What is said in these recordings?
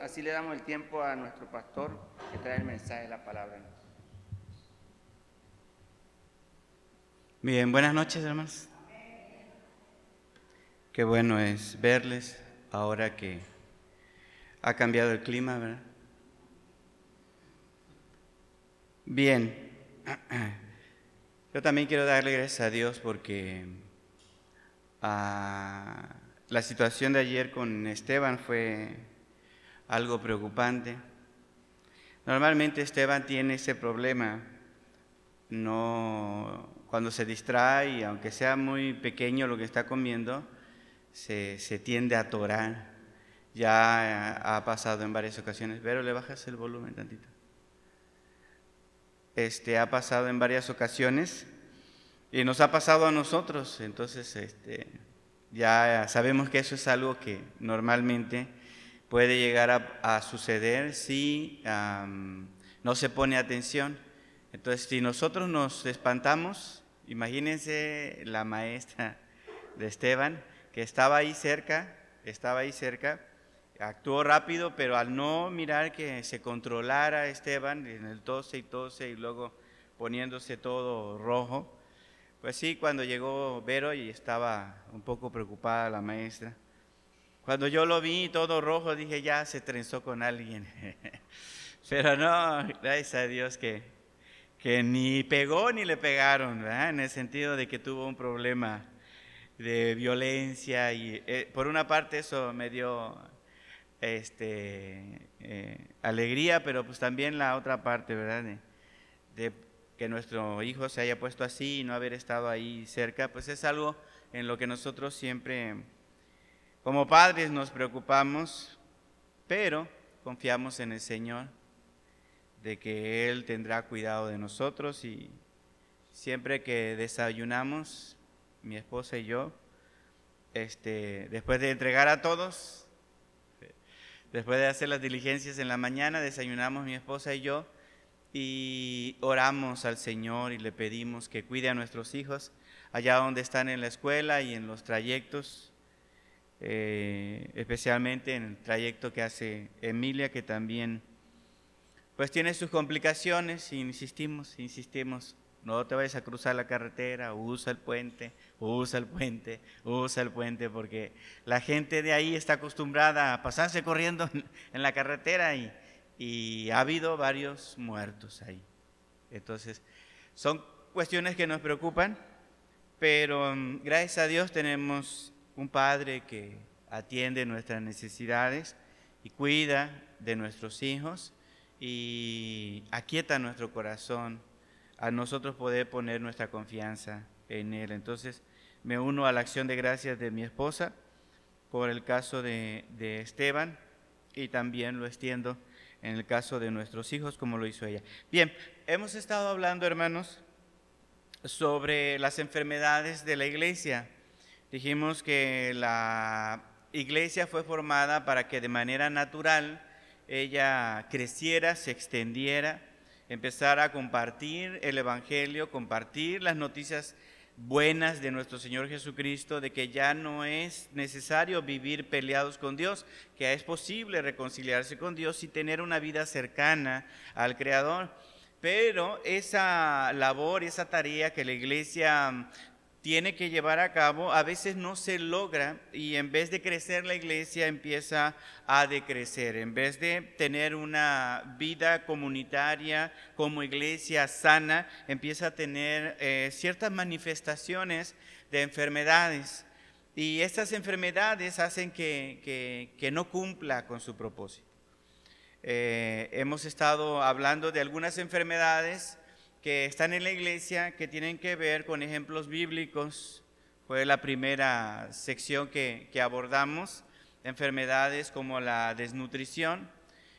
así le damos el tiempo a nuestro pastor que trae el mensaje de la palabra. Bien, buenas noches hermanos. Qué bueno es verles ahora que ha cambiado el clima, ¿verdad? Bien, yo también quiero darle gracias a Dios porque ah, la situación de ayer con Esteban fue algo preocupante. Normalmente Esteban tiene ese problema, no cuando se distrae, aunque sea muy pequeño lo que está comiendo, se, tiende a atorar. Ya ha pasado en varias ocasiones. Pero le bajas el volumen tantito. Este ha pasado en varias ocasiones y nos ha pasado a nosotros. Entonces, este, ya sabemos que eso es algo que normalmente puede llegar a, suceder si no se pone atención. Entonces, si nosotros nos espantamos, imagínense la maestra de Esteban, que estaba ahí cerca, estaba ahí cerca, actuó rápido, pero al no mirar que se controlara Esteban en el tose y tose y luego poniéndose todo rojo, pues sí, cuando llegó Vero y estaba un poco preocupada la maestra. Cuando yo lo vi todo rojo, dije, ya se trenzó con alguien. Pero no, gracias a Dios que, que ni pegó ni le pegaron, ¿verdad? en el sentido de que tuvo un problema de violencia y eh, por una parte eso me dio este, eh, alegría, pero pues también la otra parte, ¿verdad? De, que nuestro hijo se haya puesto así y no haber estado ahí cerca, pues es algo en lo que nosotros siempre, como padres, nos preocupamos, pero confiamos en el Señor, de que Él tendrá cuidado de nosotros y siempre que desayunamos, mi esposa y yo, este, después de entregar a todos, después de hacer las diligencias en la mañana, desayunamos mi esposa y yo y oramos al Señor y le pedimos que cuide a nuestros hijos allá donde están en la escuela y en los trayectos, eh, especialmente en el trayecto que hace Emilia, que también pues tiene sus complicaciones, insistimos, insistimos no te vayas a cruzar la carretera, usa el puente, usa el puente, usa el puente, porque la gente de ahí está acostumbrada a pasarse corriendo en la carretera y, y ha habido varios muertos ahí. Entonces, son cuestiones que nos preocupan, pero mm, gracias a Dios tenemos un Padre que atiende nuestras necesidades y cuida de nuestros hijos y aquieta nuestro corazón a nosotros poder poner nuestra confianza en Él. Entonces me uno a la acción de gracias de mi esposa por el caso de, Esteban y también lo extiendo en el caso de nuestros hijos como lo hizo ella. Bien, hemos estado hablando, hermanos, sobre las enfermedades de la iglesia. Dijimos que la iglesia fue formada para que de manera natural ella creciera, se extendiera, empezar a compartir el Evangelio, compartir las noticias buenas de nuestro Señor Jesucristo, de que ya no es necesario vivir peleados con Dios, que es posible reconciliarse con Dios y tener una vida cercana al Creador. Pero esa labor, esa tarea que la iglesia tiene que llevar a cabo, a veces no se logra y en vez de crecer la iglesia empieza a decrecer. En vez de tener una vida comunitaria como iglesia sana, empieza a tener eh, ciertas manifestaciones de enfermedades. Y estas enfermedades hacen que, no cumpla con su propósito. Eh, hemos estado hablando de algunas enfermedades que están en la iglesia que tienen que ver con ejemplos bíblicos. Fue la primera sección que, abordamos, enfermedades como la desnutrición,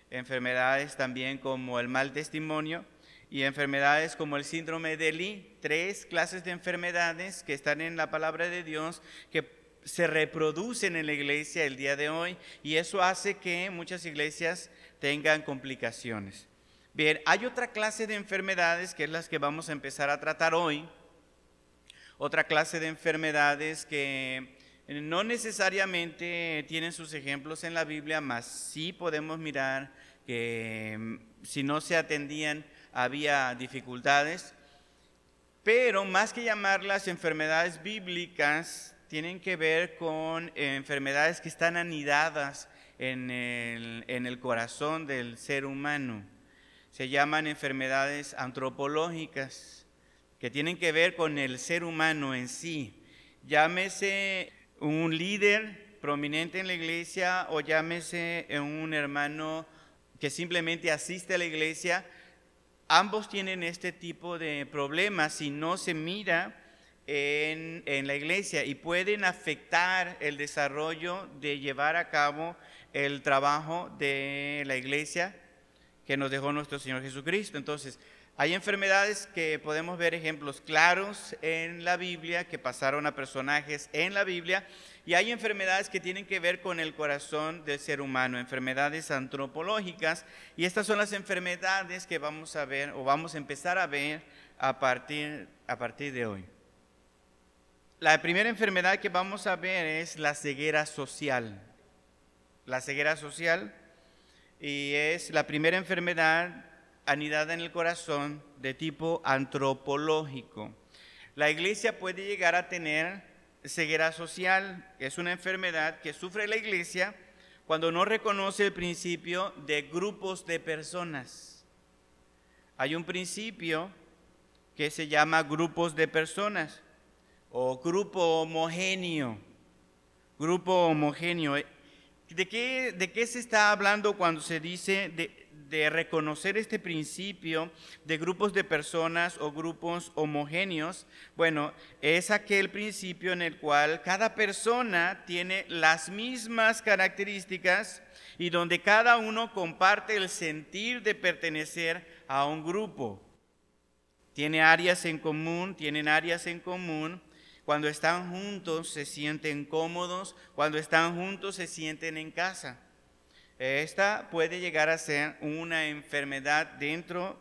enfermedades también como el mal testimonio y enfermedades como el síndrome de Lee, tres clases de enfermedades que están en la palabra de Dios que se reproducen en la iglesia el día de hoy y eso hace que muchas iglesias tengan complicaciones. Bien, hay otra clase de enfermedades que es las que vamos a empezar a tratar hoy. Otra clase de enfermedades que no necesariamente tienen sus ejemplos en la Biblia, mas sí podemos mirar que mm, si no se atendían había dificultades, pero más que llamarlas enfermedades bíblicas, tienen que ver con enfermedades que están anidadas en el, en el corazón del ser humano. Se llaman enfermedades antropológicas, que tienen que ver con el ser humano en sí. Llámese un líder prominente en la iglesia o llámese un hermano que simplemente asiste a la iglesia, ambos tienen este tipo de problemas si no se mira en, en, la iglesia y pueden afectar el desarrollo de llevar a cabo el trabajo de la iglesia que nos dejó nuestro Señor Jesucristo. Entonces, hay enfermedades que podemos ver ejemplos claros en la Biblia, que pasaron a personajes en la Biblia, y hay enfermedades que tienen que ver con el corazón del ser humano, enfermedades antropológicas, y estas son las enfermedades que vamos a ver o vamos a empezar a ver a partir, a partir de hoy. La primera enfermedad que vamos a ver es la ceguera social. La ceguera social y es la primera enfermedad anidada en el corazón de tipo antropológico. La iglesia puede llegar a tener ceguera social, es una enfermedad que sufre la iglesia cuando no reconoce el principio de grupos de personas. Hay un principio que se llama grupos de personas o grupo homogéneo. Grupo homogéneo. ¿De qué, ¿De qué se está hablando cuando se dice de, de reconocer este principio de grupos de personas o grupos homogéneos, bueno, es aquel principio en el cual cada persona tiene las mismas características y donde cada uno comparte el sentir de pertenecer a un grupo. Tiene áreas en común, tienen áreas en común. Cuando están juntos se sienten cómodos, cuando están juntos se sienten en casa. Esta puede llegar a ser una enfermedad dentro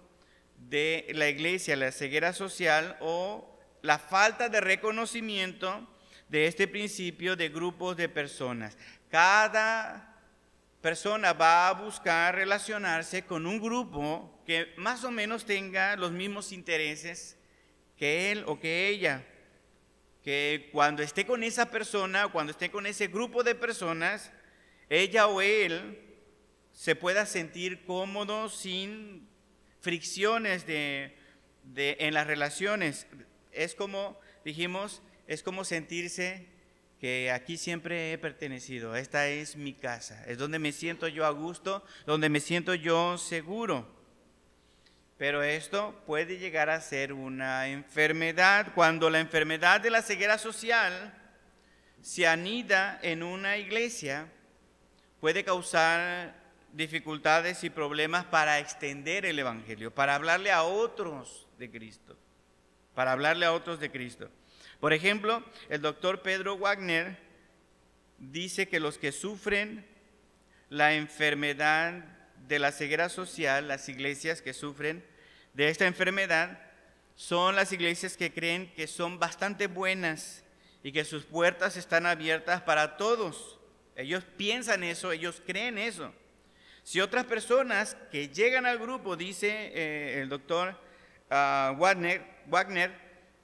de la iglesia, la ceguera social o la falta de reconocimiento de este principio de grupos de personas. Cada persona va a buscar relacionarse con un grupo que más o menos tenga los mismos intereses que él o que ella. Que cuando esté con esa persona, cuando esté con ese grupo de personas, ella o él se pueda sentir cómodo sin fricciones de, en las relaciones. Es como, dijimos, es como sentirse que aquí siempre he pertenecido, esta es mi casa, es donde me siento yo a gusto, donde me siento yo seguro. Pero esto puede llegar a ser una enfermedad cuando la enfermedad de la ceguera social se anida en una iglesia, puede causar dificultades y problemas para extender el Evangelio, para hablarle a otros de Cristo, para hablarle a otros de Cristo. Por ejemplo, el doctor Pedro Wagner dice que los que sufren la enfermedad de la ceguera social, las iglesias que sufren de esta enfermedad, son las iglesias que creen que son bastante buenas y que sus puertas están abiertas para todos. Ellos piensan eso, ellos creen eso. Si otras personas que llegan al grupo, dice eh, el doctor ah, Wagner, Wagner,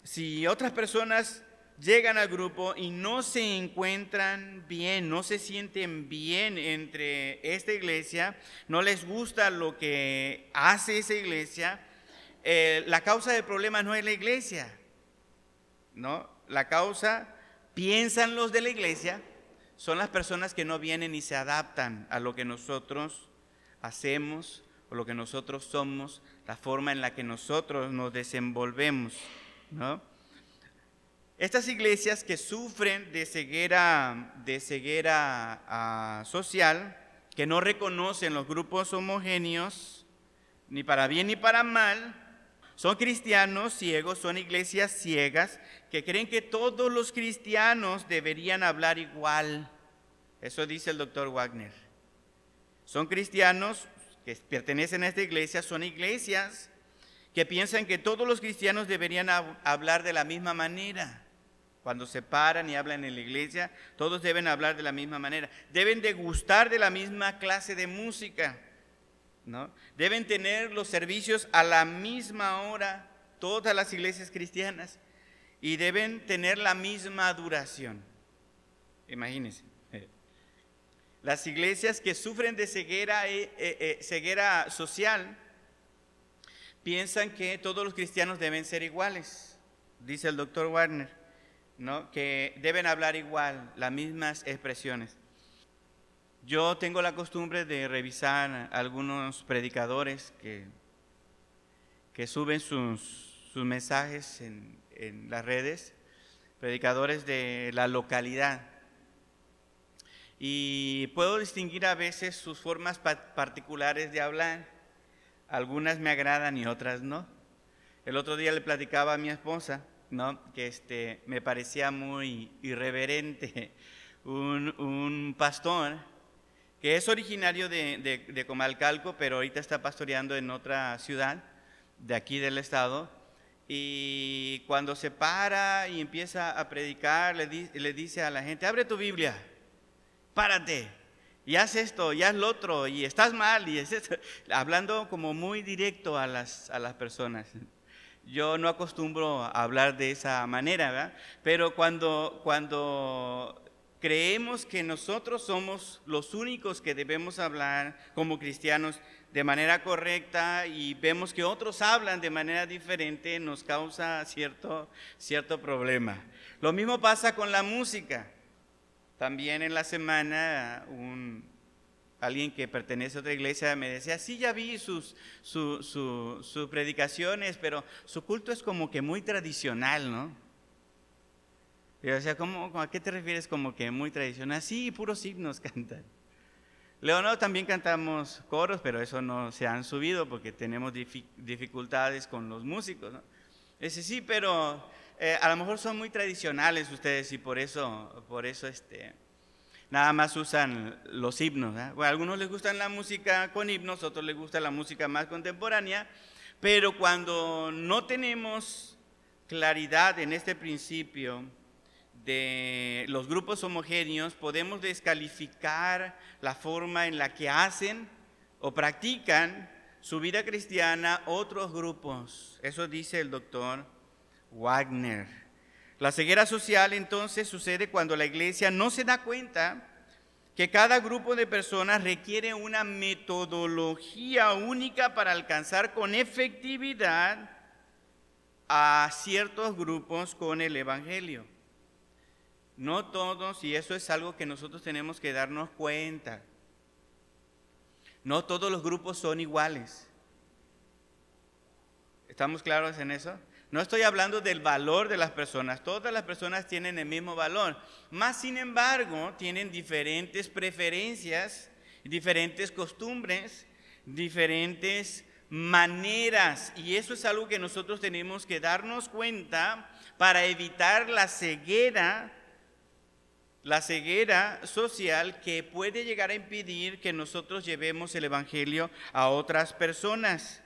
si otras personas llegan al grupo y no se encuentran bien, no se sienten bien entre esta iglesia, no les gusta lo que hace esa iglesia, eh, la causa del problema no es la iglesia, ¿no? La causa, piensan los de la iglesia, son las personas que no vienen y se adaptan a lo que nosotros hacemos o lo que nosotros somos, la forma en la que nosotros nos desenvolvemos. Estas iglesias que sufren de ceguera, de ceguera ah, social, que no reconocen los grupos homogéneos, ni para bien ni para mal, son cristianos ciegos, son iglesias ciegas que creen que todos los cristianos deberían hablar igual. Eso dice el doctor Wagner. Son cristianos que pertenecen a esta iglesia, son iglesias que piensan que todos los cristianos deberían hablar de la misma manera. Cuando se paran y hablan en la iglesia, todos deben hablar de la misma manera. Deben degustar de la misma clase de música. ¿no? Deben tener los servicios a la misma hora, todas las iglesias cristianas, y deben tener la misma duración. Imagínense. Las iglesias que sufren de ceguera, eh, eh, eh, ceguera social piensan que todos los cristianos deben ser iguales, dice el doctor Warner. ¿No? que deben hablar igual, las mismas expresiones. Yo tengo la costumbre de revisar algunos predicadores que, que suben sus, sus mensajes en, en, las redes, predicadores de la localidad. Y puedo distinguir a veces sus formas particulares de hablar. Algunas me agradan y otras no. El otro día le platicaba a mi esposa ¿no? que este, me parecía muy irreverente, un, pastor que es originario de, de, Comalcalco, pero ahorita está pastoreando en otra ciudad de aquí del estado, y cuando se para y empieza a predicar, le, le dice a la gente, abre tu Biblia, párate, y haz esto, y haz lo otro, y estás mal, y es hablando como muy directo a las, a las personas. Yo no acostumbro a hablar de esa manera, ¿verdad? Pero cuando, cuando creemos que nosotros somos los únicos que debemos hablar como cristianos de manera correcta y vemos que otros hablan de manera diferente, nos causa cierto, cierto problema. Lo mismo pasa con la música. También en la semana un, alguien que pertenece a otra iglesia me decía, sí, ya vi sus, sus predicaciones, pero su culto es como que muy tradicional, ¿no? Yo decía, ¿cómo, ¿a qué te refieres como que muy tradicional? Sí, puros signos cantan. Leonor también cantamos coros, pero eso no se han subido porque tenemos dificultades con los músicos, ¿no? Dice, sí, pero eh, a lo mejor son muy tradicionales ustedes y por eso, por eso este, nada más usan los himnos. a algunos les gusta la música con himnos, otros les gusta la música más contemporánea, pero cuando no tenemos claridad en este principio de los grupos homogéneos, podemos descalificar la forma en la que hacen o practican su vida cristiana otros grupos. Eso dice el doctor Wagner. La ceguera social entonces sucede cuando la iglesia no se da cuenta que cada grupo de personas requiere una metodología única para alcanzar con efectividad a ciertos grupos con el Evangelio. No todos, y eso es algo que nosotros tenemos que darnos cuenta, no todos los grupos son iguales. ¿Estamos claros en eso? No estoy hablando del valor de las personas, todas las personas tienen el mismo valor, más sin embargo tienen diferentes preferencias, diferentes costumbres, diferentes maneras y eso es algo que nosotros tenemos que darnos cuenta para evitar la ceguera, la ceguera social que puede llegar a impedir que nosotros llevemos el Evangelio a otras personas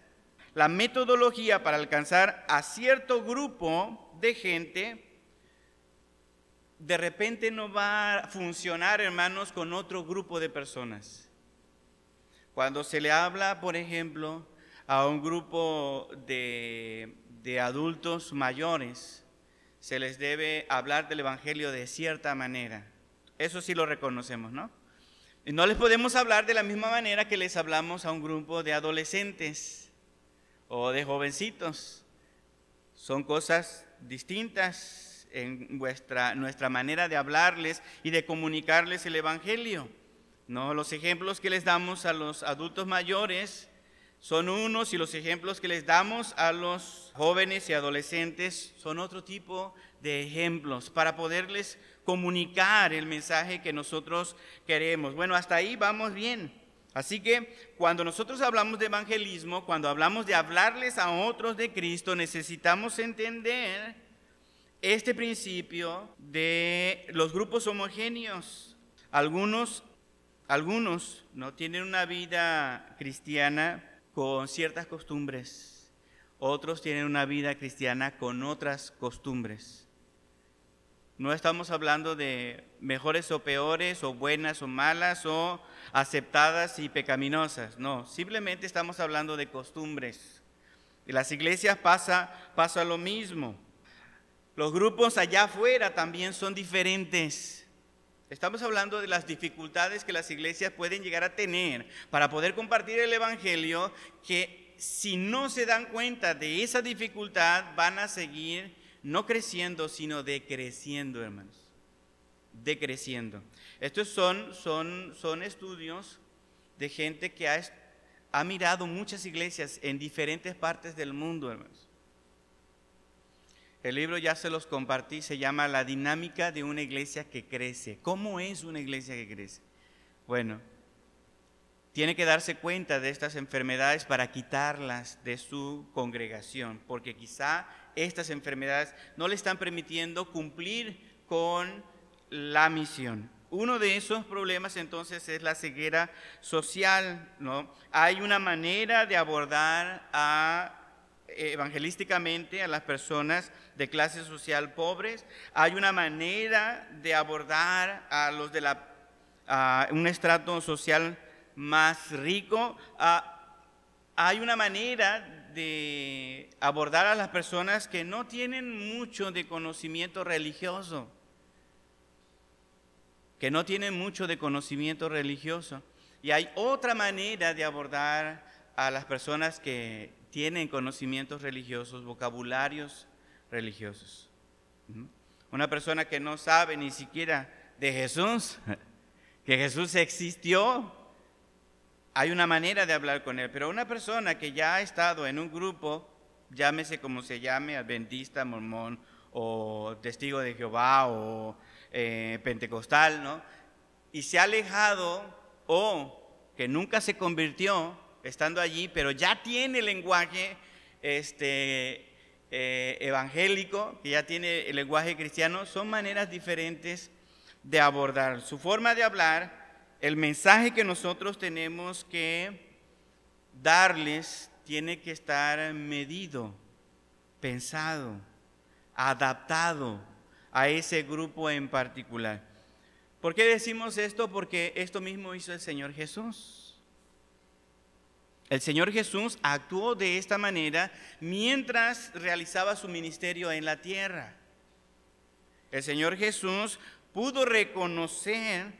la metodología para alcanzar a cierto grupo de gente, de repente no va a funcionar, hermanos, con otro grupo de personas. Cuando se le habla, por ejemplo, a un grupo de, de adultos mayores, se les debe hablar del Evangelio de cierta manera. Eso sí lo reconocemos, ¿no? Y no les podemos hablar de la misma manera que les hablamos a un grupo de adolescentes o de jovencitos. Son cosas distintas en nuestra, nuestra manera de hablarles y de comunicarles el Evangelio. ¿no? Los ejemplos que les damos a los adultos mayores son unos y los ejemplos que les damos a los jóvenes y adolescentes son otro tipo de ejemplos para poderles comunicar el mensaje que nosotros queremos. Bueno, hasta ahí vamos bien. Así que cuando nosotros hablamos de evangelismo, cuando hablamos de hablarles a otros de Cristo, necesitamos entender este principio de los grupos homogéneos. Algunos, algunos no tienen una vida cristiana con ciertas costumbres, otros tienen una vida cristiana con otras costumbres. No estamos hablando de mejores o peores, o buenas o malas, o aceptadas y pecaminosas. No, simplemente estamos hablando de costumbres. En las iglesias pasa, pasa lo mismo. Los grupos allá afuera también son diferentes. Estamos hablando de las dificultades que las iglesias pueden llegar a tener para poder compartir el Evangelio, que si no se dan cuenta de esa dificultad van a seguir no creciendo, sino decreciendo, hermanos. Decreciendo. Estos son, son, son estudios de gente que ha, ha mirado muchas iglesias en diferentes partes del mundo, hermanos. El libro ya se los compartí, se llama La dinámica de una iglesia que crece. ¿Cómo es una iglesia que crece? Bueno, tiene que darse cuenta de estas enfermedades para quitarlas de su congregación, porque quizá estas enfermedades no le están permitiendo cumplir con la misión. Uno de esos problemas entonces es la ceguera social, ¿no? Hay una manera de abordar a evangelísticamente a las personas de clase social pobres. Hay una manera de abordar a los de la, un estrato social más rico. hay una manera de abordar a las personas que no tienen mucho de conocimiento religioso, que no tienen mucho de conocimiento religioso. Y hay otra manera de abordar a las personas que tienen conocimientos religiosos, vocabularios religiosos. Una persona que no sabe ni siquiera de Jesús, que Jesús existió, hay una manera de hablar con él, pero una persona que ya ha estado en un grupo, llámese como se llame, adventista, mormón o testigo de Jehová o eh, pentecostal, ¿no? Y se ha alejado o que nunca se convirtió, estando allí, pero ya tiene lenguaje este, eh, evangélico, que ya tiene el lenguaje cristiano, son maneras diferentes de abordar. Su forma de hablar, el mensaje que nosotros tenemos que darles tiene que estar medido, pensado, adaptado a ese grupo en particular. ¿Por qué decimos esto? Porque esto mismo hizo el Señor Jesús. El Señor Jesús actuó de esta manera mientras realizaba su ministerio en la tierra. El Señor Jesús pudo reconocer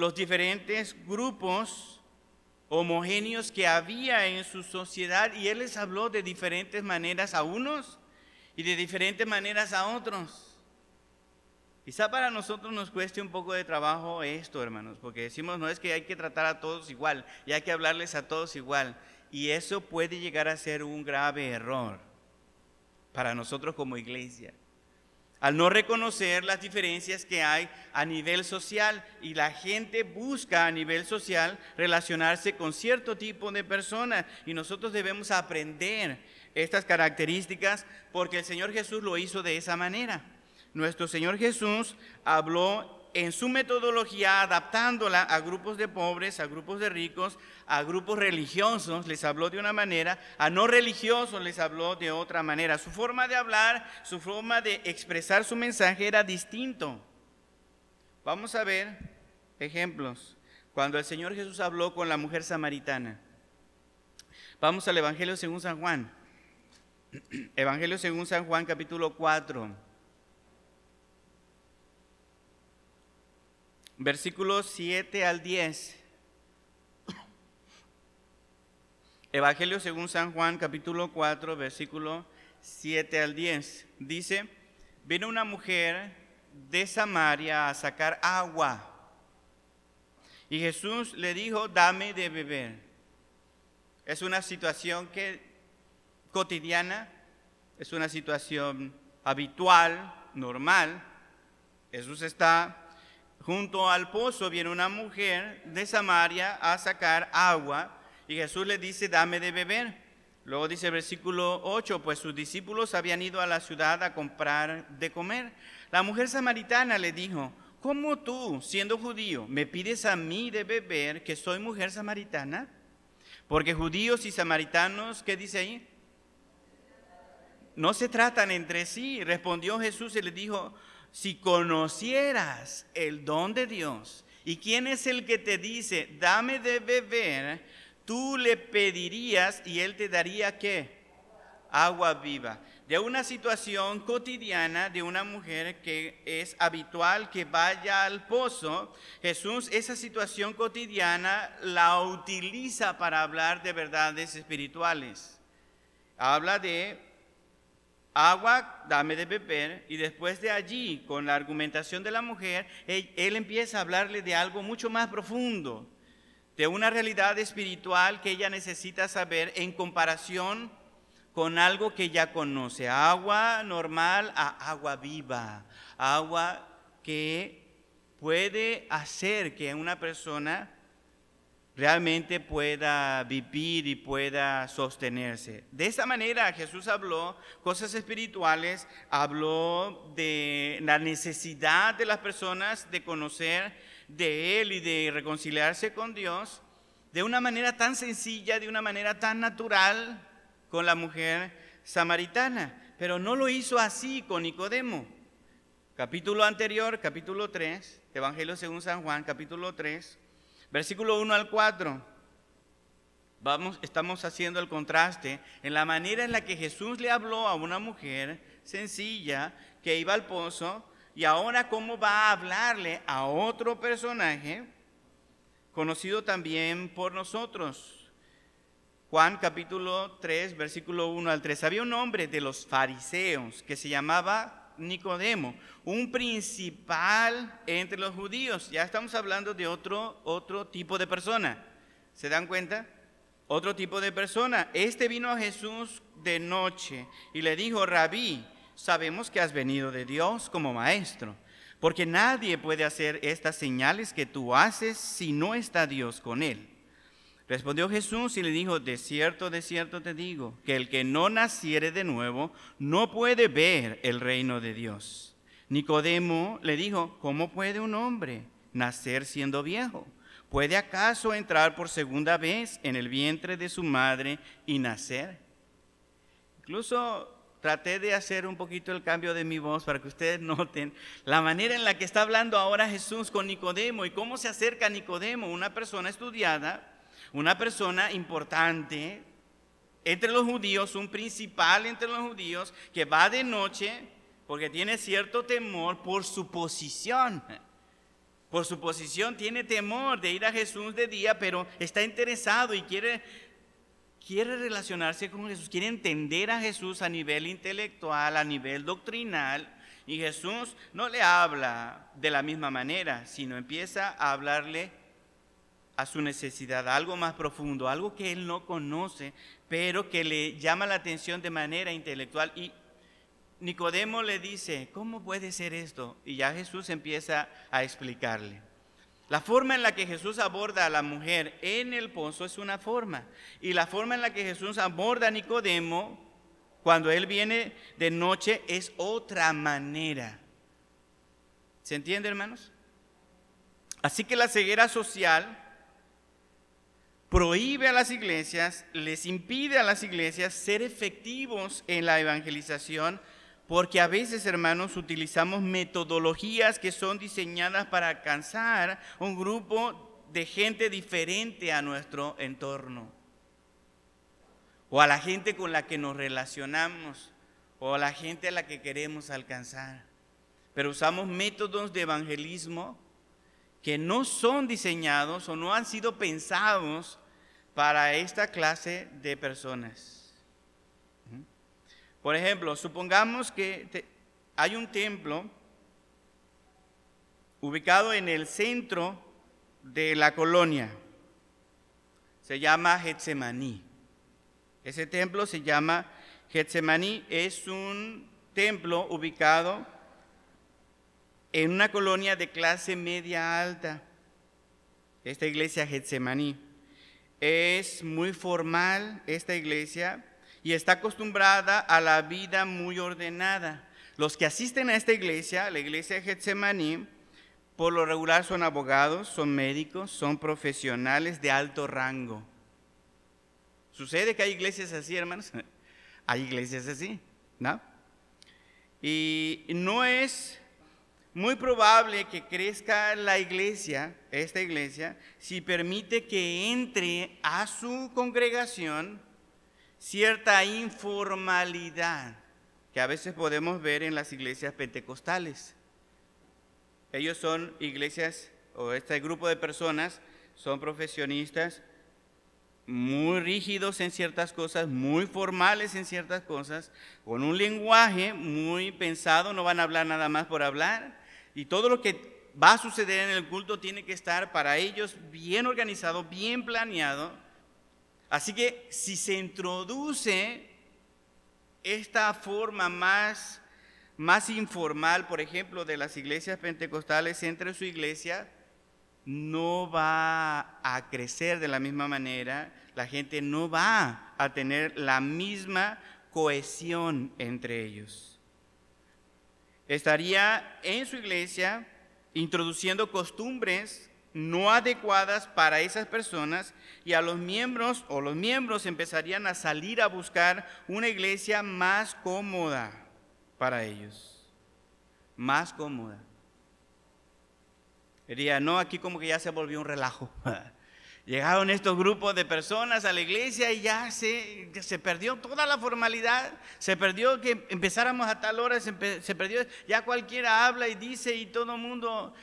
los diferentes grupos homogéneos que había en su sociedad y Él les habló de diferentes maneras a unos y de diferentes maneras a otros. Quizá para nosotros nos cueste un poco de trabajo esto, hermanos, porque decimos, no es que hay que tratar a todos igual y hay que hablarles a todos igual. Y eso puede llegar a ser un grave error para nosotros como iglesia. Al no reconocer las diferencias que hay a nivel social y la gente busca a nivel social relacionarse con cierto tipo de personas y nosotros debemos aprender estas características porque el Señor Jesús lo hizo de esa manera. Nuestro Señor Jesús habló en su metodología adaptándola a grupos de pobres, a grupos de ricos, a grupos religiosos, les habló de una manera, a no religiosos les habló de otra manera. Su forma de hablar, su forma de expresar su mensaje era distinto. Vamos a ver ejemplos. Cuando el Señor Jesús habló con la mujer samaritana. Vamos al Evangelio según San Juan. Evangelio según San Juan capítulo 4. Versículos 7 al 10. Evangelio según San Juan, capítulo 4, versículo 7 al 10. Dice, vino una mujer de Samaria a sacar agua. Y Jesús le dijo, dame de beber. Es una situación que cotidiana, es una situación habitual, normal. Jesús está junto al pozo viene una mujer de Samaria a sacar agua y Jesús le dice, dame de beber. Luego dice el versículo 8, pues sus discípulos habían ido a la ciudad a comprar de comer. La mujer samaritana le dijo, ¿cómo tú, siendo judío, me pides a mí de beber que soy mujer samaritana? Porque judíos y samaritanos, ¿qué dice ahí? No se tratan entre sí. Respondió Jesús y le dijo, si conocieras el don de Dios, ¿y quién es el que te dice, dame de beber? Tú le pedirías y él te daría qué? Agua viva de una situación cotidiana de una mujer que es habitual que vaya al pozo, Jesús esa situación cotidiana la utiliza para hablar de verdades espirituales. Habla de agua, dame de beber, y después de allí, con la argumentación de la mujer, él, empieza a hablarle de algo mucho más profundo, de una realidad espiritual que ella necesita saber en comparación con algo que ya conoce, agua normal a agua viva, agua que puede hacer que una persona realmente pueda vivir y pueda sostenerse. De esa manera Jesús habló cosas espirituales, habló de la necesidad de las personas de conocer de Él y de reconciliarse con Dios de una manera tan sencilla, de una manera tan natural, con la mujer samaritana, pero no lo hizo así con Nicodemo. Capítulo anterior, capítulo 3, Evangelio según San Juan, capítulo 3, versículo 1 al 4. Vamos, estamos haciendo el contraste en la manera en la que Jesús le habló a una mujer sencilla que iba al pozo y ahora cómo va a hablarle a otro personaje conocido también por nosotros, Juan capítulo 3, versículo 1 al 3. Había un hombre de los fariseos que se llamaba Nicodemo, un principal entre los judíos. Ya estamos hablando de otro, otro tipo de persona. ¿Se dan cuenta? Otro tipo de persona. Este vino a Jesús de noche y le dijo, rabí, sabemos que has venido de Dios como maestro, porque nadie puede hacer estas señales que tú haces si no está Dios con él. Respondió Jesús y le dijo, de cierto, de cierto te digo, que el que no naciere de nuevo no puede ver el reino de Dios. Nicodemo le dijo, ¿cómo puede un hombre nacer siendo viejo? ¿Puede acaso entrar por segunda vez en el vientre de su madre y nacer? Incluso traté de hacer un poquito el cambio de mi voz para que ustedes noten la manera en la que está hablando ahora Jesús con Nicodemo y cómo se acerca a Nicodemo, una persona estudiada una persona importante entre los judíos, un principal entre los judíos, que va de noche porque tiene cierto temor por su posición. Por su posición tiene temor de ir a Jesús de día, pero está interesado y quiere, quiere relacionarse con Jesús, quiere entender a Jesús a nivel intelectual, a nivel doctrinal. Y Jesús no le habla de la misma manera, sino empieza a hablarle a su necesidad, algo más profundo, algo que él no conoce, pero que le llama la atención de manera intelectual. Y Nicodemo le dice, ¿cómo puede ser esto? Y ya Jesús empieza a explicarle. La forma en la que Jesús aborda a la mujer en el pozo es una forma. Y la forma en la que Jesús aborda a Nicodemo cuando él viene de noche es otra manera. ¿Se entiende, hermanos? Así que la ceguera social prohíbe a las iglesias, les impide a las iglesias ser efectivos en la evangelización, porque a veces, hermanos, utilizamos metodologías que son diseñadas para alcanzar un grupo de gente diferente a nuestro entorno, o a la gente con la que nos relacionamos, o a la gente a la que queremos alcanzar. Pero usamos métodos de evangelismo que no son diseñados o no han sido pensados para esta clase de personas. Por ejemplo, supongamos que hay un templo ubicado en el centro de la colonia. Se llama Getsemaní. Ese templo se llama Getsemaní. Es un templo ubicado en una colonia de clase media alta. Esta iglesia Getsemaní. Es muy formal esta iglesia y está acostumbrada a la vida muy ordenada. Los que asisten a esta iglesia, la iglesia de Getsemaní, por lo regular son abogados, son médicos, son profesionales de alto rango. ¿Sucede que hay iglesias así, hermanos? Hay iglesias así, ¿no? Y no es muy probable que crezca la iglesia, esta iglesia, si permite que entre a su congregación cierta informalidad que a veces podemos ver en las iglesias pentecostales. Ellos son iglesias, o este grupo de personas, son profesionistas muy rígidos en ciertas cosas, muy formales en ciertas cosas, con un lenguaje muy pensado, no van a hablar nada más por hablar, y todo lo que va a suceder en el culto tiene que estar para ellos bien organizado, bien planeado. Así que si se introduce esta forma más, más informal, por ejemplo, de las iglesias pentecostales entre su iglesia, no va a crecer de la misma manera, la gente no va a tener la misma cohesión entre ellos. Estaría en su iglesia introduciendo costumbres no adecuadas para esas personas y a los miembros o los miembros empezarían a salir a buscar una iglesia más cómoda para ellos, más cómoda. Diría, no, aquí como que ya se volvió un relajo. Llegaron estos grupos de personas a la iglesia y ya se, se perdió toda la formalidad, se perdió que empezáramos a tal hora, se, se perdió, ya cualquiera habla y dice y todo el mundo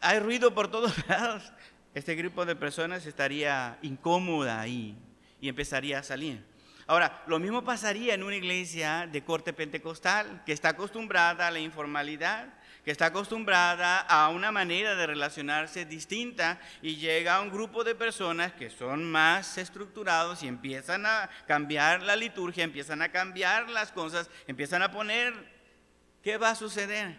hay ruido por todos lados, este grupo de personas estaría incómoda ahí y empezaría a salir. Ahora, lo mismo pasaría en una iglesia de corte pentecostal que está acostumbrada a la informalidad, que está acostumbrada a una manera de relacionarse distinta y llega a un grupo de personas que son más estructurados y empiezan a cambiar la liturgia, empiezan a cambiar las cosas, empiezan a poner, ¿qué va a suceder?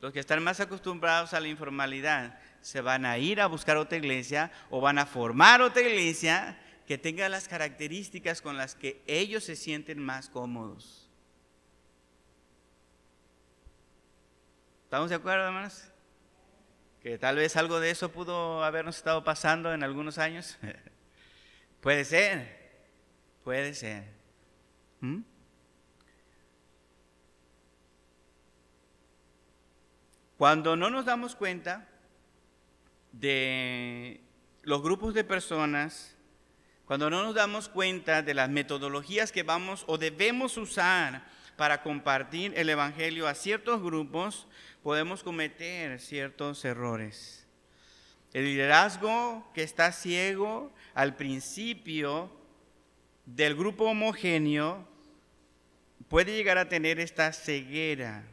Los que están más acostumbrados a la informalidad se van a ir a buscar otra iglesia o van a formar otra iglesia que tenga las características con las que ellos se sienten más cómodos. ¿Estamos de acuerdo, hermanos? Que tal vez algo de eso pudo habernos estado pasando en algunos años. puede ser, puede ser. ¿Mm? Cuando no nos damos cuenta de los grupos de personas, cuando no nos damos cuenta de las metodologías que vamos o debemos usar para compartir el Evangelio a ciertos grupos, podemos cometer ciertos errores. El liderazgo que está ciego al principio del grupo homogéneo puede llegar a tener esta ceguera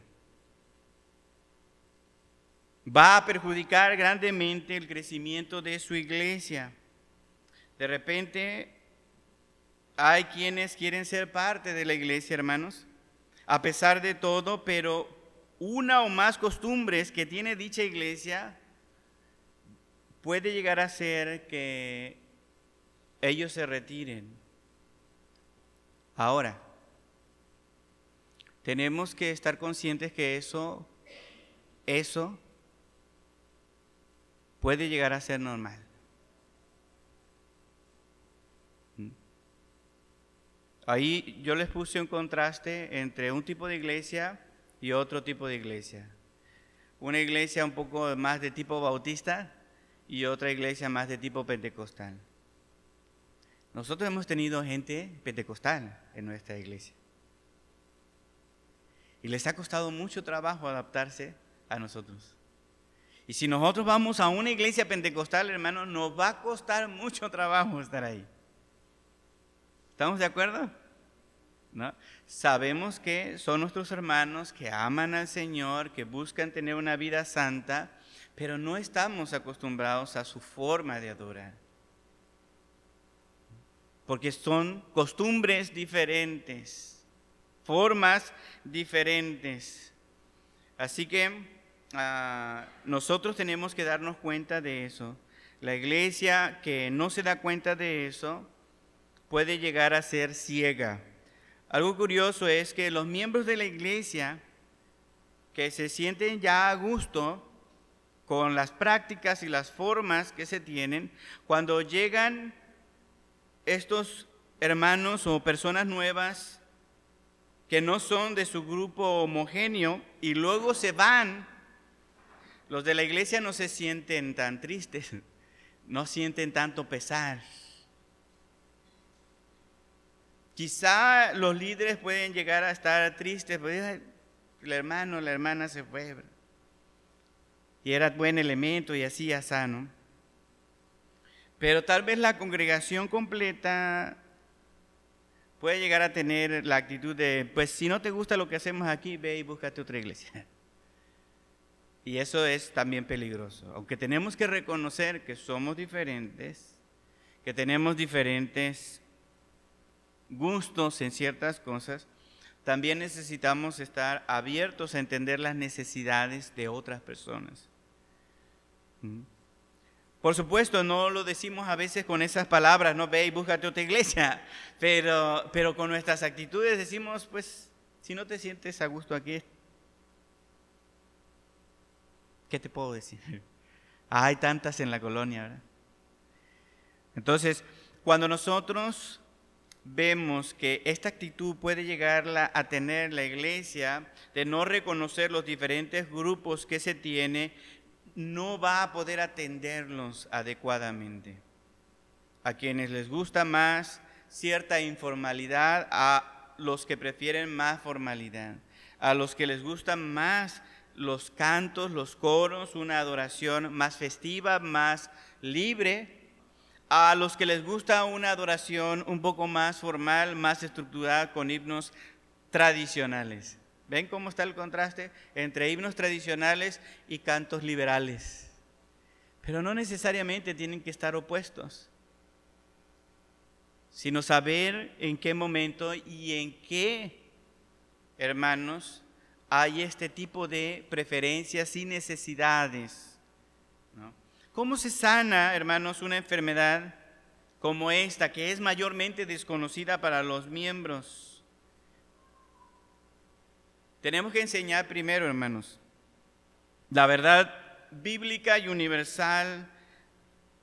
va a perjudicar grandemente el crecimiento de su iglesia. De repente hay quienes quieren ser parte de la iglesia, hermanos, a pesar de todo, pero una o más costumbres que tiene dicha iglesia puede llegar a ser que ellos se retiren. Ahora, tenemos que estar conscientes que eso, eso puede llegar a ser normal. ¿Mm? Ahí yo les puse un contraste entre un tipo de iglesia y otro tipo de iglesia. Una iglesia un poco más de tipo bautista y otra iglesia más de tipo pentecostal. Nosotros hemos tenido gente pentecostal en nuestra iglesia. Y les ha costado mucho trabajo adaptarse a nosotros. Y si nosotros vamos a una iglesia pentecostal, hermano, nos va a costar mucho trabajo estar ahí. ¿Estamos de acuerdo? ¿No? Sabemos que son nuestros hermanos que aman al Señor, que buscan tener una vida santa, pero no estamos acostumbrados a su forma de adorar. Porque son costumbres diferentes, formas diferentes. Así que Ah, nosotros tenemos que darnos cuenta de eso. La iglesia que no se da cuenta de eso puede llegar a ser ciega. Algo curioso es que los miembros de la iglesia que se sienten ya a gusto con las prácticas y las formas que se tienen, cuando llegan estos hermanos o personas nuevas que no son de su grupo homogéneo y luego se van los de la iglesia no se sienten tan tristes, no sienten tanto pesar. Quizá los líderes pueden llegar a estar tristes, pues, el hermano, la hermana se fue. Y era buen elemento y así ya sano. Pero tal vez la congregación completa puede llegar a tener la actitud de, pues si no te gusta lo que hacemos aquí, ve y búscate otra iglesia. Y eso es también peligroso. Aunque tenemos que reconocer que somos diferentes, que tenemos diferentes gustos en ciertas cosas, también necesitamos estar abiertos a entender las necesidades de otras personas. Por supuesto, no lo decimos a veces con esas palabras, no ve y búscate otra iglesia, pero, pero con nuestras actitudes decimos, pues, si no te sientes a gusto aquí, ¿Qué te puedo decir? Hay tantas en la colonia, ¿verdad? Entonces, cuando nosotros vemos que esta actitud puede llegar a tener la iglesia de no reconocer los diferentes grupos que se tiene, no va a poder atenderlos adecuadamente. A quienes les gusta más cierta informalidad, a los que prefieren más formalidad, a los que les gusta más los cantos, los coros, una adoración más festiva, más libre. A los que les gusta una adoración un poco más formal, más estructurada con himnos tradicionales. ¿Ven cómo está el contraste entre himnos tradicionales y cantos liberales? Pero no necesariamente tienen que estar opuestos, sino saber en qué momento y en qué, hermanos, hay este tipo de preferencias y necesidades. ¿Cómo se sana, hermanos, una enfermedad como esta, que es mayormente desconocida para los miembros? Tenemos que enseñar primero, hermanos, la verdad bíblica y universal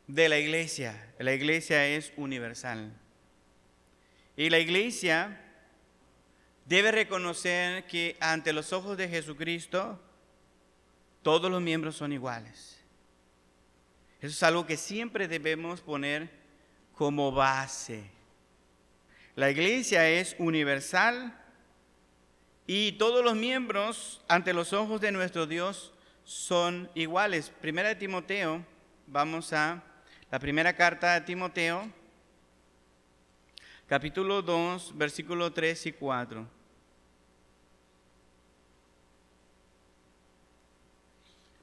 de la iglesia. La iglesia es universal. Y la iglesia debe reconocer que ante los ojos de Jesucristo todos los miembros son iguales. Eso es algo que siempre debemos poner como base. La iglesia es universal y todos los miembros ante los ojos de nuestro Dios son iguales. Primera de Timoteo, vamos a la primera carta de Timoteo, capítulo 2, versículo 3 y 4.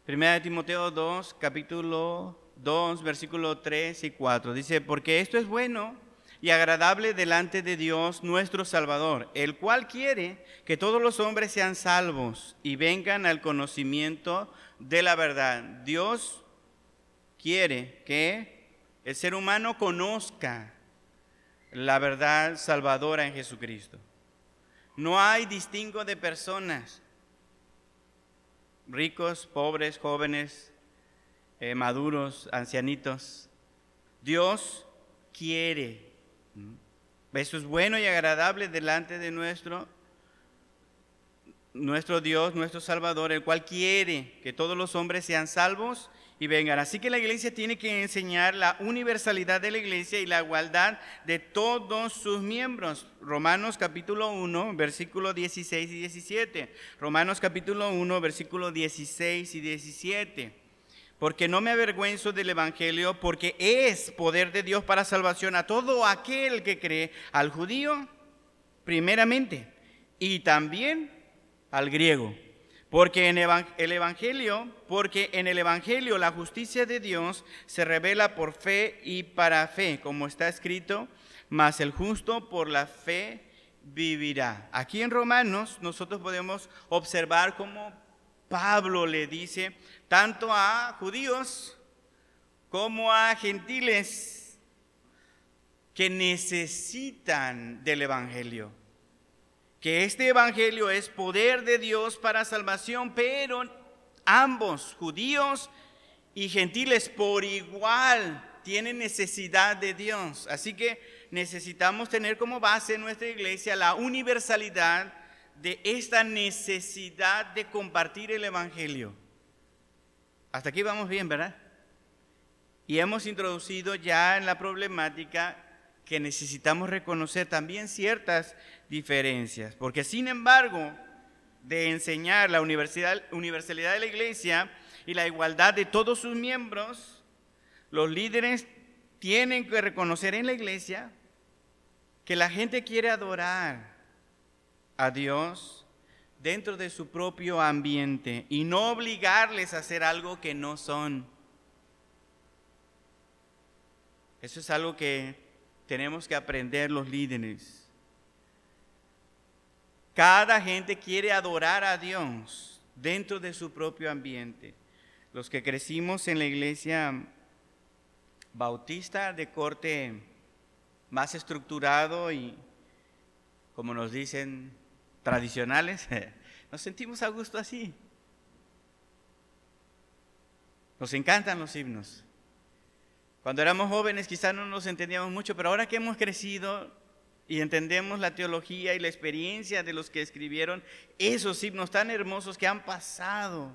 Primera de Timoteo 2, capítulo 2, versículo 3 y 4. Dice, porque esto es bueno y agradable delante de Dios nuestro Salvador, el cual quiere que todos los hombres sean salvos y vengan al conocimiento de la verdad. Dios quiere que el ser humano conozca la verdad salvadora en Jesucristo. No hay distingo de personas, ricos, pobres, jóvenes, eh, maduros, ancianitos. Dios quiere. Eso es bueno y agradable delante de nuestro, nuestro Dios, nuestro Salvador, el cual quiere que todos los hombres sean salvos y vengan. Así que la iglesia tiene que enseñar la universalidad de la iglesia y la igualdad de todos sus miembros. Romanos capítulo 1, versículo 16 y 17. Romanos capítulo 1, versículo 16 y 17. Porque no me avergüenzo del Evangelio, porque es poder de Dios para salvación a todo aquel que cree, al judío primeramente, y también al griego. Porque en el Evangelio, porque en el Evangelio la justicia de Dios se revela por fe y para fe, como está escrito, mas el justo por la fe vivirá. Aquí en Romanos nosotros podemos observar cómo Pablo le dice tanto a judíos como a gentiles que necesitan del Evangelio que este Evangelio es poder de Dios para salvación, pero ambos, judíos y gentiles, por igual tienen necesidad de Dios. Así que necesitamos tener como base en nuestra iglesia la universalidad de esta necesidad de compartir el Evangelio. Hasta aquí vamos bien, ¿verdad? Y hemos introducido ya en la problemática que necesitamos reconocer también ciertas diferencias, porque sin embargo de enseñar la universalidad de la iglesia y la igualdad de todos sus miembros, los líderes tienen que reconocer en la iglesia que la gente quiere adorar a Dios dentro de su propio ambiente y no obligarles a hacer algo que no son. Eso es algo que tenemos que aprender los líderes. Cada gente quiere adorar a Dios dentro de su propio ambiente. Los que crecimos en la iglesia bautista de corte más estructurado y, como nos dicen, tradicionales, nos sentimos a gusto así. Nos encantan los himnos. Cuando éramos jóvenes quizás no nos entendíamos mucho, pero ahora que hemos crecido y entendemos la teología y la experiencia de los que escribieron esos himnos tan hermosos que han pasado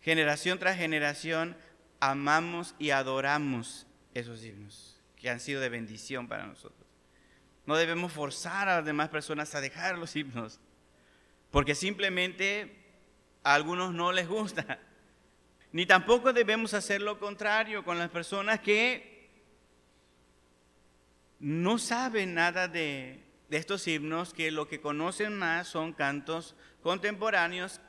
generación tras generación, amamos y adoramos esos himnos que han sido de bendición para nosotros. No debemos forzar a las demás personas a dejar los himnos, porque simplemente a algunos no les gusta. Ni tampoco debemos hacer lo contrario con las personas que no saben nada de, de estos himnos, que lo que conocen más son cantos contemporáneos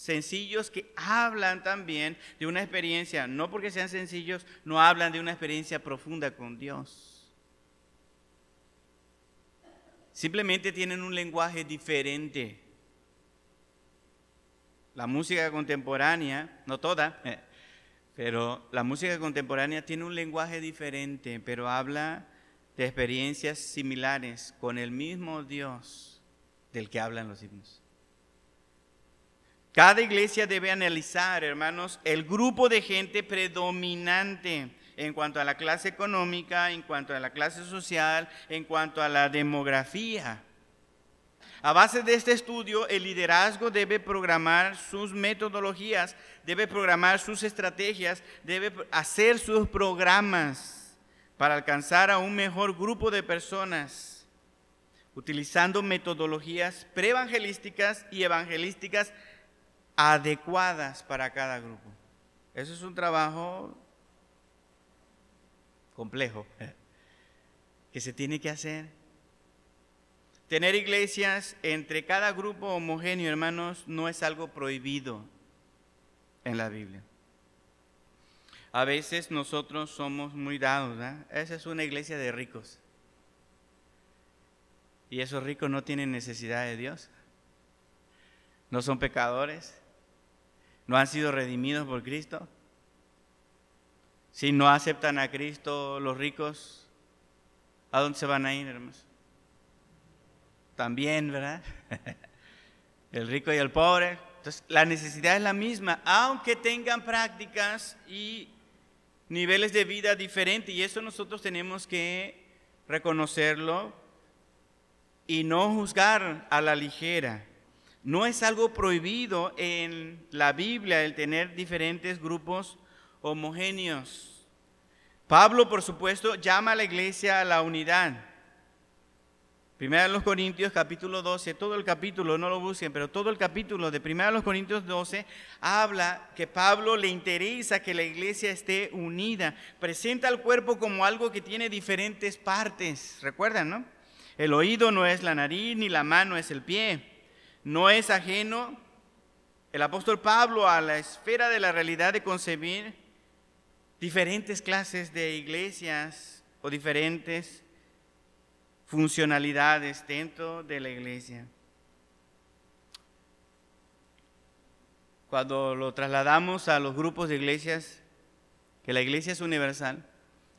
sencillos que hablan también de una experiencia, no porque sean sencillos, no hablan de una experiencia profunda con Dios. Simplemente tienen un lenguaje diferente. La música contemporánea, no toda, pero la música contemporánea tiene un lenguaje diferente, pero habla de experiencias similares con el mismo Dios del que hablan los himnos. Cada iglesia debe analizar, hermanos, el grupo de gente predominante en cuanto a la clase económica, en cuanto a la clase social, en cuanto a la demografía. A base de este estudio, el liderazgo debe programar sus metodologías, debe programar sus estrategias, debe hacer sus programas para alcanzar a un mejor grupo de personas, utilizando metodologías preevangelísticas y evangelísticas adecuadas para cada grupo. Eso es un trabajo complejo que se tiene que hacer. Tener iglesias entre cada grupo homogéneo, hermanos, no es algo prohibido en la Biblia. A veces nosotros somos muy dados, Esa es una iglesia de ricos. Y esos ricos no tienen necesidad de Dios. No son pecadores no han sido redimidos por Cristo. Si no aceptan a Cristo los ricos, ¿a dónde se van a ir, hermanos? También, ¿verdad? el rico y el pobre. Entonces, la necesidad es la misma, aunque tengan prácticas y niveles de vida diferentes. Y eso nosotros tenemos que reconocerlo y no juzgar a la ligera. No es algo prohibido en la Biblia el tener diferentes grupos homogéneos. Pablo, por supuesto, llama a la iglesia a la unidad. Primera de los Corintios, capítulo 12, todo el capítulo, no lo busquen, pero todo el capítulo de Primera de los Corintios 12 habla que Pablo le interesa que la iglesia esté unida. Presenta al cuerpo como algo que tiene diferentes partes. ¿Recuerdan, no? El oído no es la nariz, ni la mano es el pie no es ajeno el apóstol Pablo a la esfera de la realidad de concebir diferentes clases de iglesias o diferentes funcionalidades dentro de la iglesia. Cuando lo trasladamos a los grupos de iglesias, que la iglesia es universal,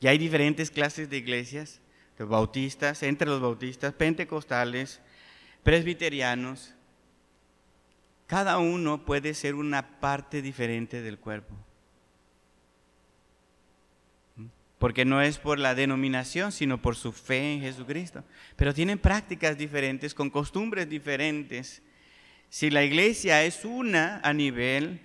y hay diferentes clases de iglesias, los bautistas, entre los bautistas, pentecostales, presbiterianos, cada uno puede ser una parte diferente del cuerpo. Porque no es por la denominación, sino por su fe en Jesucristo. Pero tienen prácticas diferentes, con costumbres diferentes. Si la iglesia es una a nivel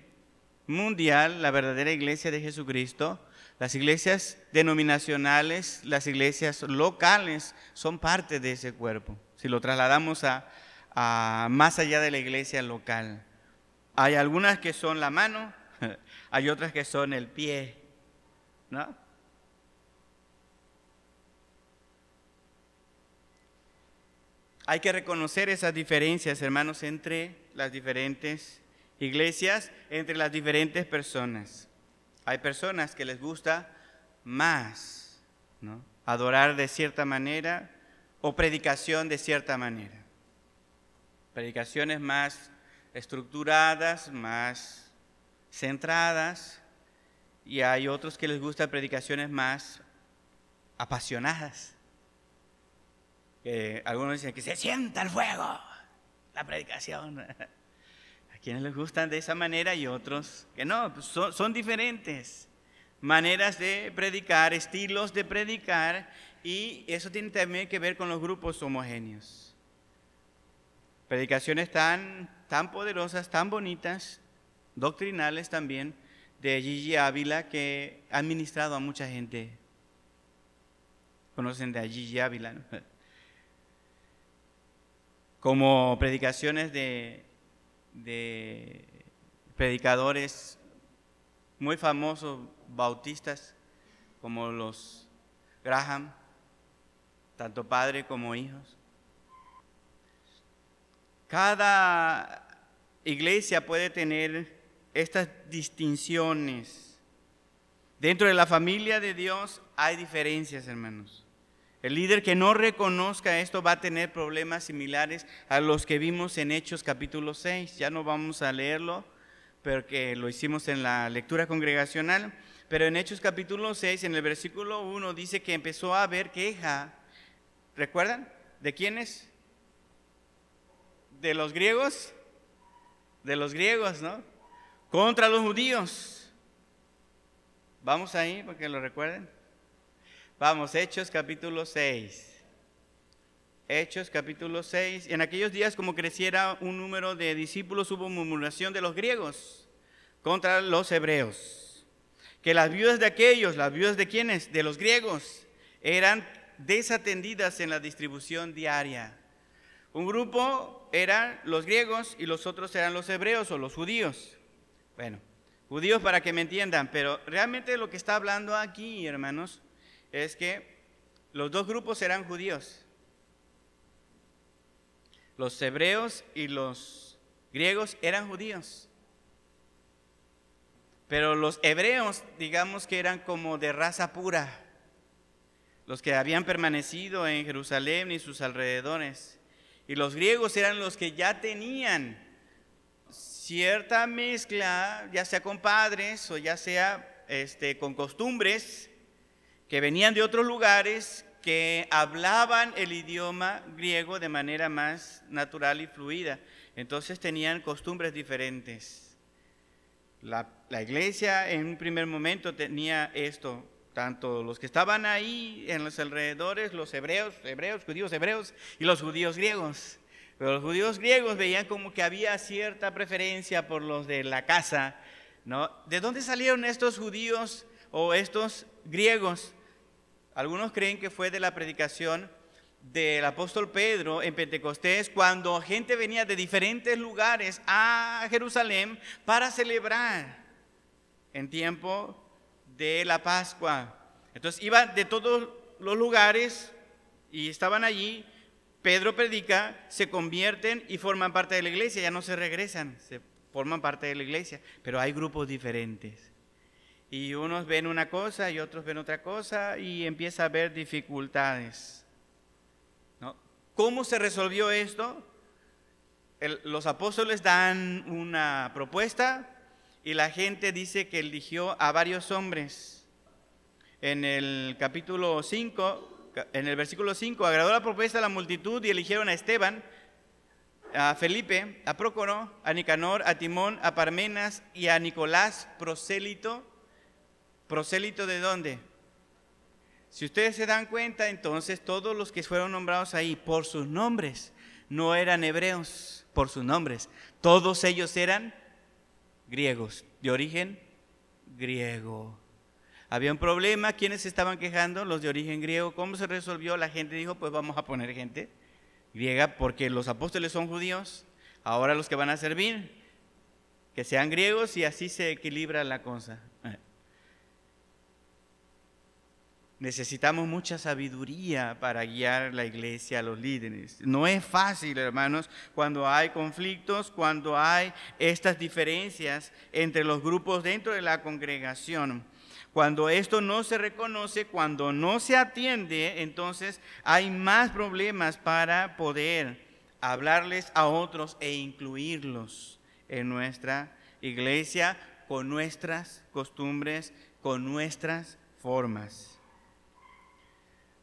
mundial, la verdadera iglesia de Jesucristo, las iglesias denominacionales, las iglesias locales son parte de ese cuerpo. Si lo trasladamos a, más allá de la iglesia local. Hay algunas que son la mano, hay otras que son el pie, ¿no? Hay que reconocer esas diferencias, hermanos, entre las diferentes iglesias, entre las diferentes personas. Hay personas que les gusta más adorar de cierta manera o predicación de cierta manera. Predicaciones más estructuradas, más centradas, y hay otros que les gusta predicaciones más apasionadas algunos dicen que se sienta el fuego, la predicación. A quienes les gustan de esa manera y otros que no, pues son, diferentes maneras de predicar, estilos de predicar, y eso tiene también que ver con los grupos homogéneos. Predicaciones tan, tan poderosas, tan bonitas, doctrinales también, de Gigi Ávila, que ha administrado a mucha gente. Conocen de Gigi Ávila, ¿no? como predicaciones de, predicadores muy famosos bautistas como los Graham, tanto padre como hijos. Cada iglesia puede tener estas distinciones. Dentro de la familia de Dios hay diferencias, hermanos. El líder que no reconozca esto va a tener problemas similares a los que vimos en Hechos capítulo 6. Ya no vamos a leerlo porque lo hicimos en la lectura congregacional. Pero en Hechos capítulo 6, en el versículo 1, dice que empezó a haber queja. ¿Recuerdan? ¿De quiénes? De los griegos. De los griegos, ¿no? Contra los judíos. Vamos ahí porque lo recuerden. Vamos, Hechos capítulo 6. Hechos capítulo 6. En aquellos días, como creciera un número de discípulos, hubo murmuración de los griegos contra los hebreos. Que las viudas de aquellos, las viudas de quienes, de los griegos, eran desatendidas en la distribución diaria. Un grupo eran los griegos y los otros eran los hebreos o los judíos. Bueno, judíos para que me entiendan, pero realmente lo que está hablando aquí, hermanos, es que los dos grupos eran judíos. Los hebreos y los griegos eran judíos. Pero los hebreos, digamos que eran como de raza pura, los que habían permanecido en Jerusalén y sus alrededores. Y los griegos eran los que ya tenían cierta mezcla, ya sea con padres o ya sea este, con costumbres que venían de otros lugares, que hablaban el idioma griego de manera más natural y fluida. Entonces tenían costumbres diferentes. La, iglesia en un primer momento tenía esto, tanto los que estaban ahí en los alrededores, los hebreos, hebreos, judíos hebreos y los judíos griegos. Pero los judíos griegos veían como que había cierta preferencia por los de la casa, ¿no? ¿De dónde salieron estos judíos o estos griegos? Algunos creen que fue de la predicación del apóstol Pedro en Pentecostés, cuando gente venía de diferentes lugares a Jerusalén para celebrar en tiempo de la Pascua. Entonces iban de todos los lugares y estaban allí. Pedro predica, se convierten y forman parte de la iglesia, ya no se regresan, se forman parte de la iglesia, pero hay grupos diferentes. Y unos ven una cosa y otros ven otra cosa y empieza a haber dificultades. ¿Cómo se resolvió esto? los apóstoles dan una propuesta y la gente dice que eligió a varios hombres. En el capítulo 5, en el versículo 5, agradó la propuesta a la multitud y eligieron a Esteban, a Felipe, a Prócoro, a Nicanor, a Timón, a Parmenas y a Nicolás, prosélito ¿Prosélito de dónde? Si ustedes se dan cuenta, entonces todos los que fueron nombrados ahí por sus nombres no eran hebreos por sus nombres. Todos ellos eran griegos, de origen griego. Había un problema, ¿quiénes estaban quejando? Los de origen griego. ¿Cómo se resolvió? La gente dijo, pues vamos a poner gente griega porque los apóstoles son judíos. Ahora los que van a servir, que sean griegos y así se equilibra la cosa. Necesitamos mucha sabiduría para guiar la iglesia a los líderes. No es fácil, hermanos, cuando hay conflictos, cuando hay estas diferencias entre los grupos dentro de la congregación. Cuando esto no se reconoce, cuando no se atiende, entonces hay más problemas para poder hablarles a otros e incluirlos en nuestra iglesia con nuestras costumbres, con nuestras formas.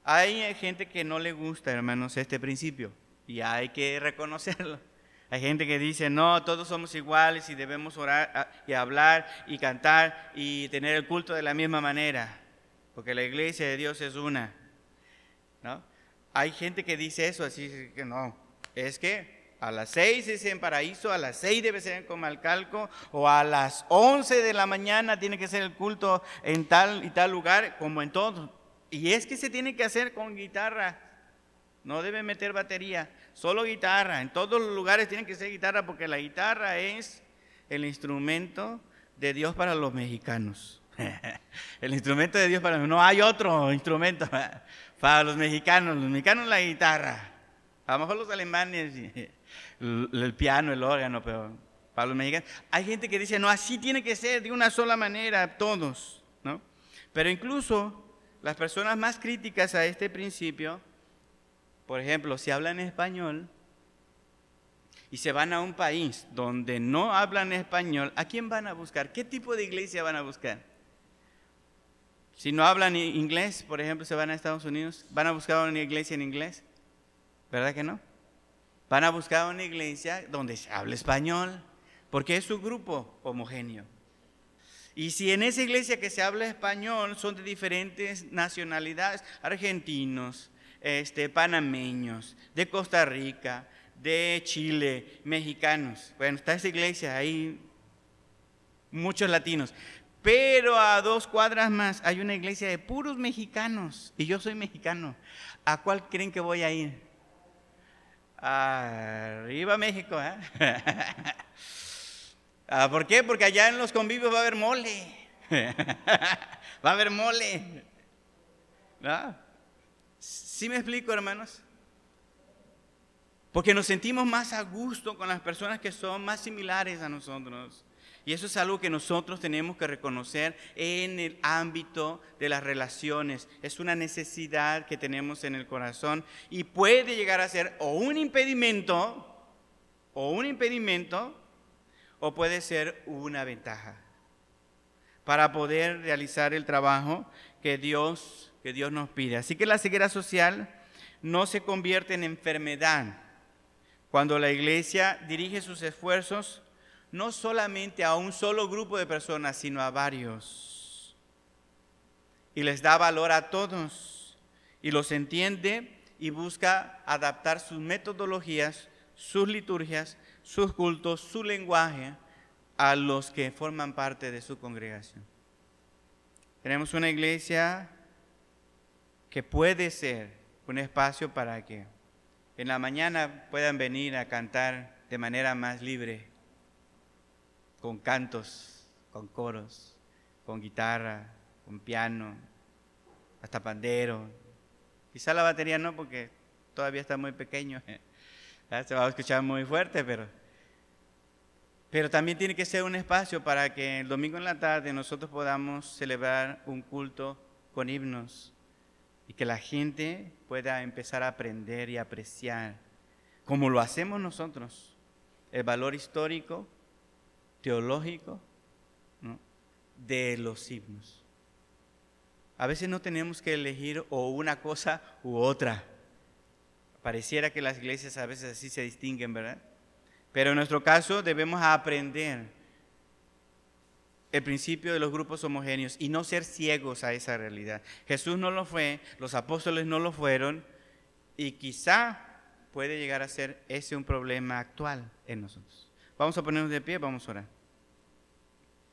Hay gente que no le gusta, hermanos, este principio y hay que reconocerlo. Hay gente que dice, no, todos somos iguales y debemos orar ah, y hablar y cantar y tener el culto de la misma manera, porque la iglesia de Dios es una. ¿no? Hay gente que dice eso, así que no, es que a las seis es en paraíso, a las seis debe ser en Comalcalco, o a las once de la mañana tiene que ser el culto en tal y tal lugar, como en todos. Y es que se tiene que hacer con guitarra. No debe meter batería, solo guitarra. En todos los lugares tiene que ser guitarra porque la guitarra es el instrumento de Dios para los mexicanos. el instrumento de Dios para no hay otro instrumento para los mexicanos. Los mexicanos la guitarra. A lo mejor los alemanes el piano, el órgano, pero para los mexicanos hay gente que dice, "No, así tiene que ser de una sola manera todos", ¿no? Pero incluso las personas más críticas a este principio, por ejemplo, si hablan español y se van a un país donde no hablan español, ¿a quién van a buscar? ¿Qué tipo de iglesia van a buscar? Si no hablan inglés, por ejemplo, se van a Estados Unidos, ¿van a buscar una iglesia en inglés? ¿Verdad que no? Van a buscar una iglesia donde se hable español, porque es su grupo homogéneo. Y si en esa iglesia que se habla español son de diferentes nacionalidades, argentinos, este, panameños, de Costa Rica, de Chile, mexicanos. Bueno, está esa iglesia ahí, muchos latinos. Pero a dos cuadras más hay una iglesia de puros mexicanos y yo soy mexicano. ¿A cuál creen que voy a ir? Arriba México, ¿eh? Ah, ¿Por qué? Porque allá en los convivios va a haber mole. va a haber mole. ¿No? ¿Sí me explico, hermanos? Porque nos sentimos más a gusto con las personas que son más similares a nosotros. Y eso es algo que nosotros tenemos que reconocer en el ámbito de las relaciones. Es una necesidad que tenemos en el corazón y puede llegar a ser o un impedimento, o un impedimento o puede ser una ventaja para poder realizar el trabajo que Dios, que Dios nos pide. Así que la ceguera social no se convierte en enfermedad cuando la iglesia dirige sus esfuerzos no solamente a un solo grupo de personas, sino a varios. Y les da valor a todos y los entiende y busca adaptar sus metodologías, sus liturgias sus cultos, su lenguaje a los que forman parte de su congregación. Tenemos una iglesia que puede ser un espacio para que en la mañana puedan venir a cantar de manera más libre, con cantos, con coros, con guitarra, con piano, hasta pandero. Quizá la batería no, porque todavía está muy pequeño. Se va a escuchar muy fuerte, pero, pero también tiene que ser un espacio para que el domingo en la tarde nosotros podamos celebrar un culto con himnos y que la gente pueda empezar a aprender y apreciar, como lo hacemos nosotros, el valor histórico, teológico de los himnos. A veces no tenemos que elegir o una cosa u otra. Pareciera que las iglesias a veces así se distinguen, ¿verdad? Pero en nuestro caso debemos aprender el principio de los grupos homogéneos y no ser ciegos a esa realidad. Jesús no lo fue, los apóstoles no lo fueron y quizá puede llegar a ser ese un problema actual en nosotros. Vamos a ponernos de pie, vamos a orar.